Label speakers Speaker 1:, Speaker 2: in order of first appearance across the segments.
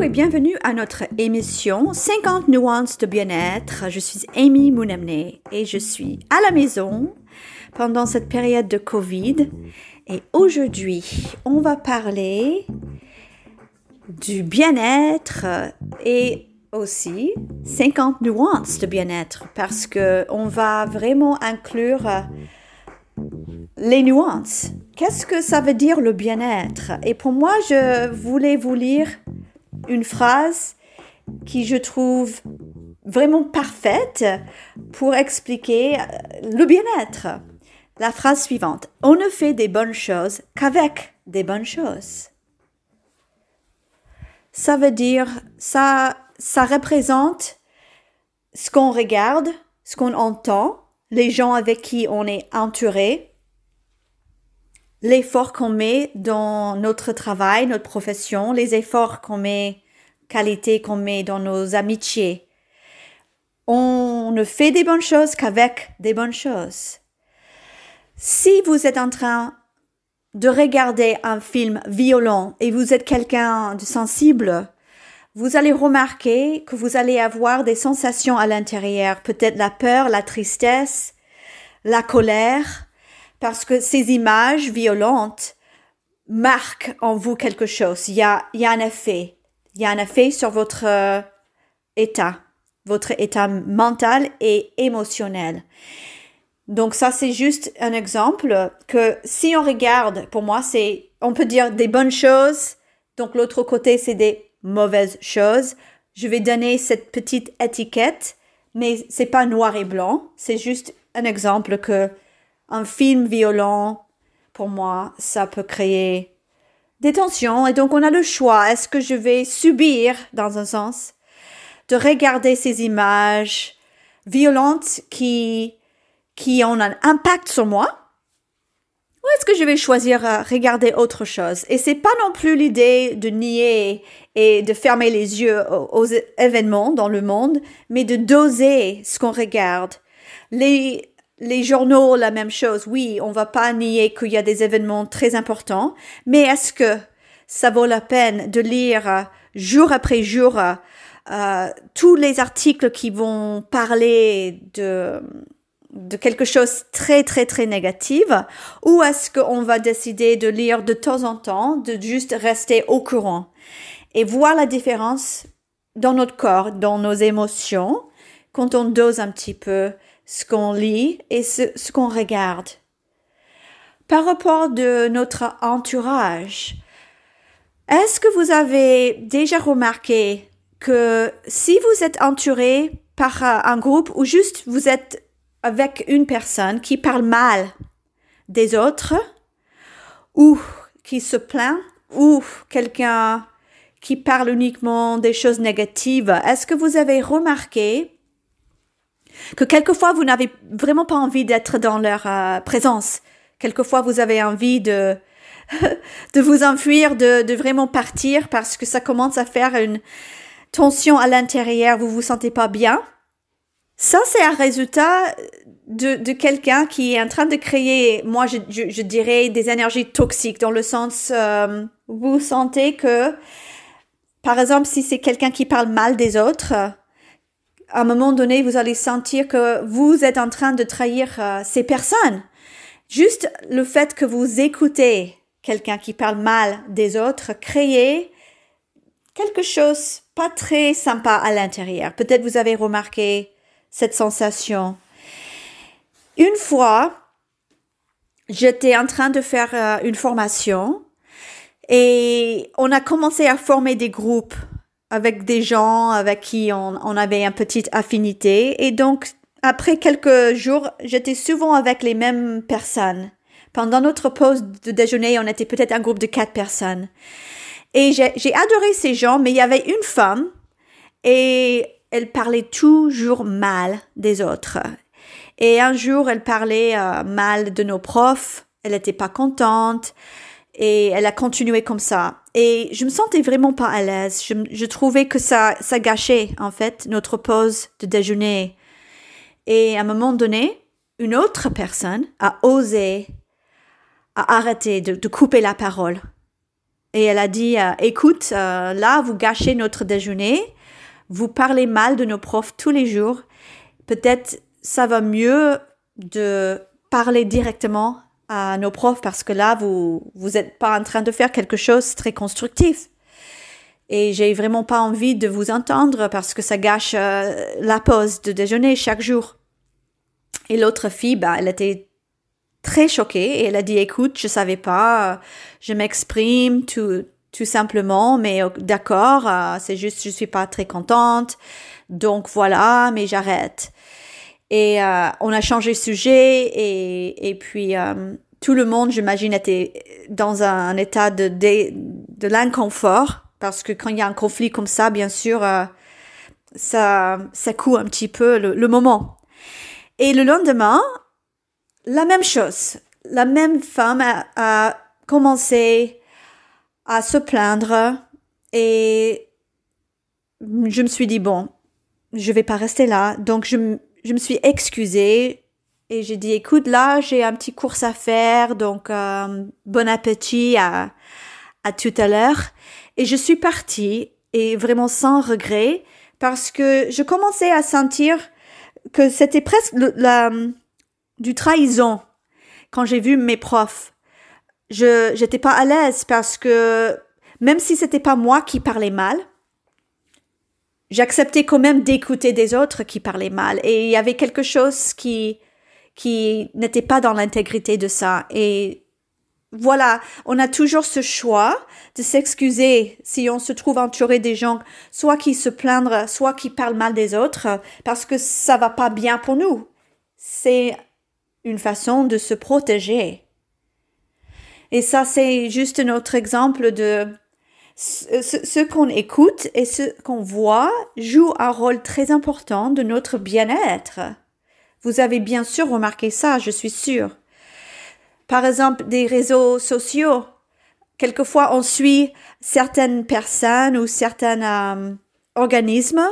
Speaker 1: Et bienvenue à notre émission 50 nuances de bien-être. Je suis Amy Mounamne et je suis à la maison pendant cette période de Covid. Et aujourd'hui, on va parler du bien-être et aussi 50 nuances de bien-être parce que on va vraiment inclure les nuances. Qu'est-ce que ça veut dire le bien-être? Et pour moi, je voulais vous lire une phrase qui je trouve vraiment parfaite pour expliquer euh, le bien-être. La phrase suivante. On ne fait des bonnes choses qu'avec des bonnes choses. Ça veut dire, ça, ça représente ce qu'on regarde, ce qu'on entend, les gens avec qui on est entouré, l'effort qu'on met dans notre travail, notre profession, les efforts qu'on met, qualité qu'on met dans nos amitiés. On ne fait des bonnes choses qu'avec des bonnes choses. Si vous êtes en train de regarder un film violent et vous êtes quelqu'un de sensible, vous allez remarquer que vous allez avoir des sensations à l'intérieur, peut-être la peur, la tristesse, la colère, parce que ces images violentes marquent en vous quelque chose. Il y a, y a un effet. Il y a un effet sur votre euh, état, votre état mental et émotionnel. Donc ça, c'est juste un exemple que si on regarde, pour moi, c'est, on peut dire des bonnes choses. Donc l'autre côté, c'est des mauvaises choses. Je vais donner cette petite étiquette, mais c'est pas noir et blanc. C'est juste un exemple que un film violent, pour moi, ça peut créer des tensions. Et donc, on a le choix. Est-ce que je vais subir, dans un sens, de regarder ces images violentes qui, qui ont un impact sur moi? Ou est-ce que je vais choisir à regarder autre chose? Et c'est pas non plus l'idée de nier et de fermer les yeux aux événements dans le monde, mais de doser ce qu'on regarde. Les, les journaux, la même chose. Oui, on va pas nier qu'il y a des événements très importants, mais est-ce que ça vaut la peine de lire euh, jour après jour euh, tous les articles qui vont parler de de quelque chose très très très négatif ou est-ce qu'on va décider de lire de temps en temps, de juste rester au courant? Et voir la différence dans notre corps, dans nos émotions quand on dose un petit peu ce qu'on lit et ce, qu'on regarde. Par rapport de notre entourage, est-ce que vous avez déjà remarqué que si vous êtes entouré par un groupe ou juste vous êtes avec une personne qui parle mal des autres ou qui se plaint ou quelqu'un qui parle uniquement des choses négatives, est-ce que vous avez remarqué que quelquefois vous n'avez vraiment pas envie d'être dans leur euh, présence. Quelquefois vous avez envie de de vous enfuir, de, de vraiment partir parce que ça commence à faire une tension à l'intérieur, vous vous sentez pas bien. Ça, c'est un résultat de, de quelqu'un qui est en train de créer, moi, je, je, dirais, des énergies toxiques dans le sens, euh, vous sentez que, par exemple, si c'est quelqu'un qui parle mal des autres, à un moment donné, vous allez sentir que vous êtes en train de trahir euh, ces personnes. Juste le fait que vous écoutez quelqu'un qui parle mal des autres, créez quelque chose pas très sympa à l'intérieur. Peut-être vous avez remarqué cette sensation. Une fois, j'étais en train de faire euh, une formation et on a commencé à former des groupes avec des gens avec qui on, avait une petite affinité. Et donc, après quelques jours, j'étais souvent avec les mêmes personnes. Pendant notre pause de déjeuner, on était peut-être un groupe de quatre personnes. Et j'ai adoré ces gens, mais il y avait une femme et elle parlait toujours mal des autres. Et un jour, elle parlait euh, mal de nos profs, elle n'était pas contente et elle a continué comme ça. Et je me sentais vraiment pas à l'aise. Je, trouvais que ça, ça gâchait, en fait, notre pause de déjeuner. Et à un moment donné, une autre personne a osé, a arrêté de, de couper la parole. Et elle a dit, euh, écoute, euh, là, vous gâchez notre déjeuner, vous parlez mal de nos profs tous les jours. Peut-être ça va mieux de parler directement à nos profs parce que là, vous vous êtes pas en train de faire quelque chose très constructif. Et j'ai vraiment pas envie de vous entendre parce que ça gâche euh, la pause de déjeuner chaque jour. Et l'autre fille, bah, elle était très choquée et elle a dit, écoute, je savais pas, je m'exprime tout, tout simplement, mais euh, d'accord, euh, c'est juste, je suis pas très contente. Donc voilà, mais j'arrête. Et euh, on a changé de sujet et, et puis euh, tout le monde, j'imagine, était dans un, état de, de, de l'inconfort parce que quand il y a un conflit comme ça, bien sûr, euh, ça, ça coûte un petit peu le, le, moment. Et le lendemain, la même chose. La même femme a, a commencé à se plaindre et je me suis dit, bon, je vais pas rester là. Donc, je, je me suis excusée et j'ai dit écoute là j'ai un petit course à faire donc euh, bon appétit à, à tout à l'heure et je suis partie et vraiment sans regret parce que je commençais à sentir que c'était presque du trahison quand j'ai vu mes profs. Je j'étais pas à l'aise parce que même si c'était pas moi qui parlais mal, j'acceptais quand même d'écouter des autres qui parlaient mal. Et il y avait quelque chose qui, qui n'était pas dans l'intégrité de ça. Et voilà, on a toujours ce choix de s'excuser si on se trouve entouré des gens, soit qui se plaignent, soit qui parlent mal des autres, parce que ça va pas bien pour nous. C'est une façon de se protéger. Et ça, c'est juste un autre exemple de ce, qu'on écoute et ce qu'on voit joue un rôle très important de notre bien-être. Vous avez bien sûr remarqué ça, je suis sûre. Par exemple, des réseaux sociaux. Quelquefois, on suit certaines personnes ou certains euh, organismes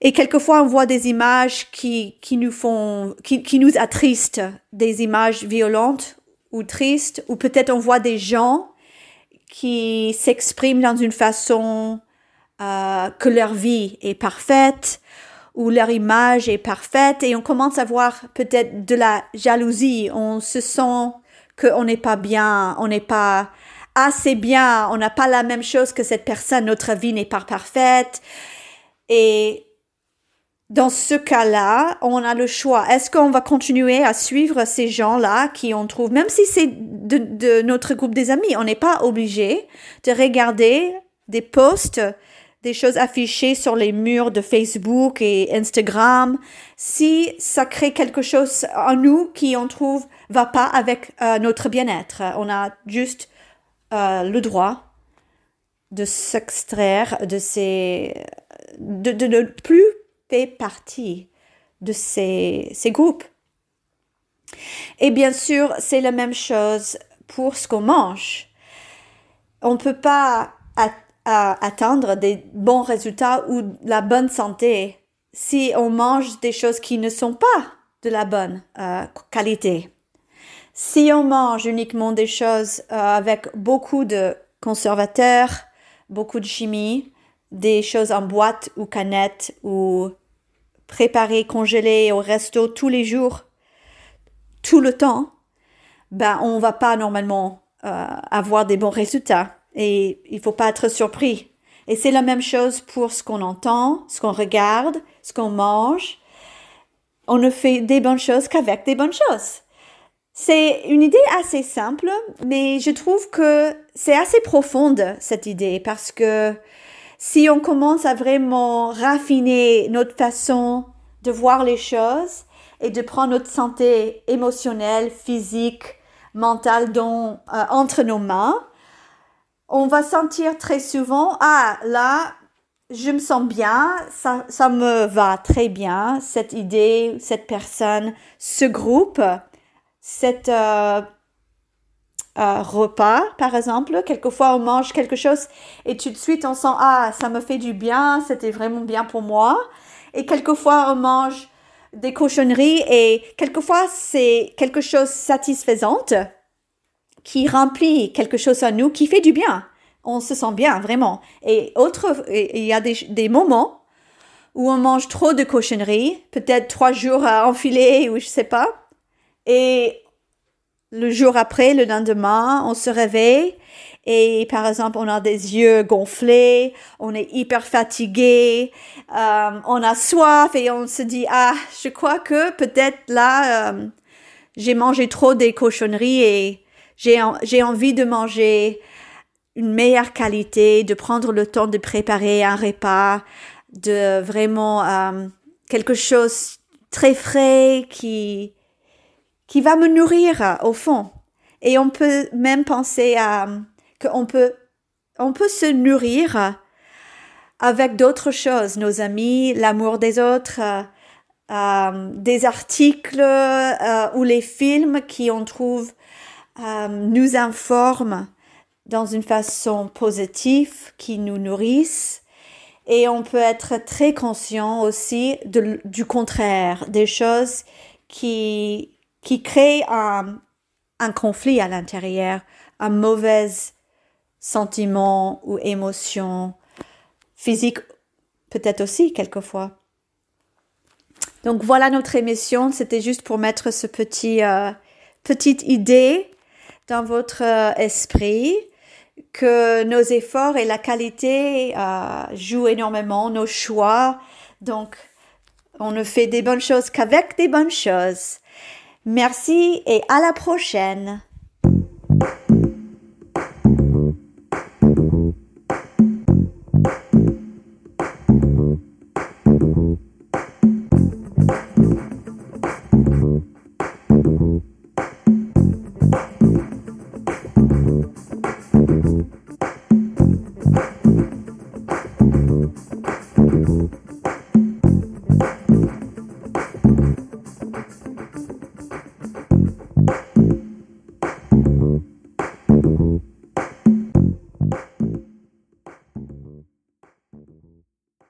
Speaker 1: et quelquefois, on voit des images qui, qui nous font, qui, qui nous attristent, des images violentes ou tristes, ou peut-être on voit des gens qui s'expriment dans une façon euh, que leur vie est parfaite ou leur image est parfaite et on commence à voir peut-être de la jalousie. On se sent qu'on n'est pas bien, on n'est pas assez bien, on n'a pas la même chose que cette personne, notre vie n'est pas parfaite. Et dans ce cas-là, on a le choix. Est-ce qu'on va continuer à suivre ces gens-là qui on trouve, même si c'est de, notre groupe des amis, on n'est pas obligé de regarder des posts, des choses affichées sur les murs de Facebook et Instagram, si ça crée quelque chose en nous qui on trouve va pas avec euh, notre bien-être. On a juste euh, le droit de s'extraire de ces, de ne plus fait partie de ces, groupes. Et bien sûr, c'est la même chose pour ce qu'on mange. On ne peut pas atteindre des bons résultats ou la bonne santé si on mange des choses qui ne sont pas de la bonne euh, qualité. Si on mange uniquement des choses euh, avec beaucoup de conservateurs, beaucoup de chimie, des choses en boîte ou canette ou préparées, congelées au resto tous les jours, tout le temps, ben on va pas normalement euh, avoir des bons résultats et il faut pas être surpris. Et c'est la même chose pour ce qu'on entend, ce qu'on regarde, ce qu'on mange. On ne fait des bonnes choses qu'avec des bonnes choses. C'est une idée assez simple, mais je trouve que c'est assez profonde cette idée parce que si on commence à vraiment raffiner notre façon de voir les choses et de prendre notre santé émotionnelle, physique, mentale dans, euh, entre nos mains, on va sentir très souvent, ah là, je me sens bien, ça, ça me va très bien, cette idée, cette personne, ce groupe, cette euh, repas, par exemple. Quelquefois, on mange quelque chose et tout de suite, on sent, ah, ça me fait du bien, c'était vraiment bien pour moi. Et quelquefois, on mange des cochonneries et quelquefois, c'est quelque chose satisfaisante qui remplit quelque chose en nous, qui fait du bien. On se sent bien, vraiment. Et autre, il y a des, des moments où on mange trop de cochonneries, peut-être trois jours à enfiler ou je sais pas. Et le jour après, le lendemain, on se réveille et par exemple, on a des yeux gonflés, on est hyper fatigué, euh, on a soif et on se dit ah, je crois que peut-être là euh, j'ai mangé trop des cochonneries et j'ai j'ai envie de manger une meilleure qualité, de prendre le temps de préparer un repas, de vraiment euh, quelque chose très frais qui qui va me nourrir au fond. Et on peut même penser à qu'on peut, on peut se nourrir avec d'autres choses, nos amis, l'amour des autres, euh, des articles euh, ou les films qui, on trouve, euh, nous informent dans une façon positive, qui nous nourrissent. Et on peut être très conscient aussi de, du contraire, des choses qui, qui créent un, conflit à l'intérieur, un mauvais sentiments ou émotions physiques, peut-être aussi quelquefois. Donc voilà notre émission. C'était juste pour mettre ce petit euh, petite idée dans votre euh, esprit que nos efforts et la qualité euh, jouent énormément, nos choix. Donc on ne fait des bonnes choses qu'avec des bonnes choses. Merci et à la prochaine.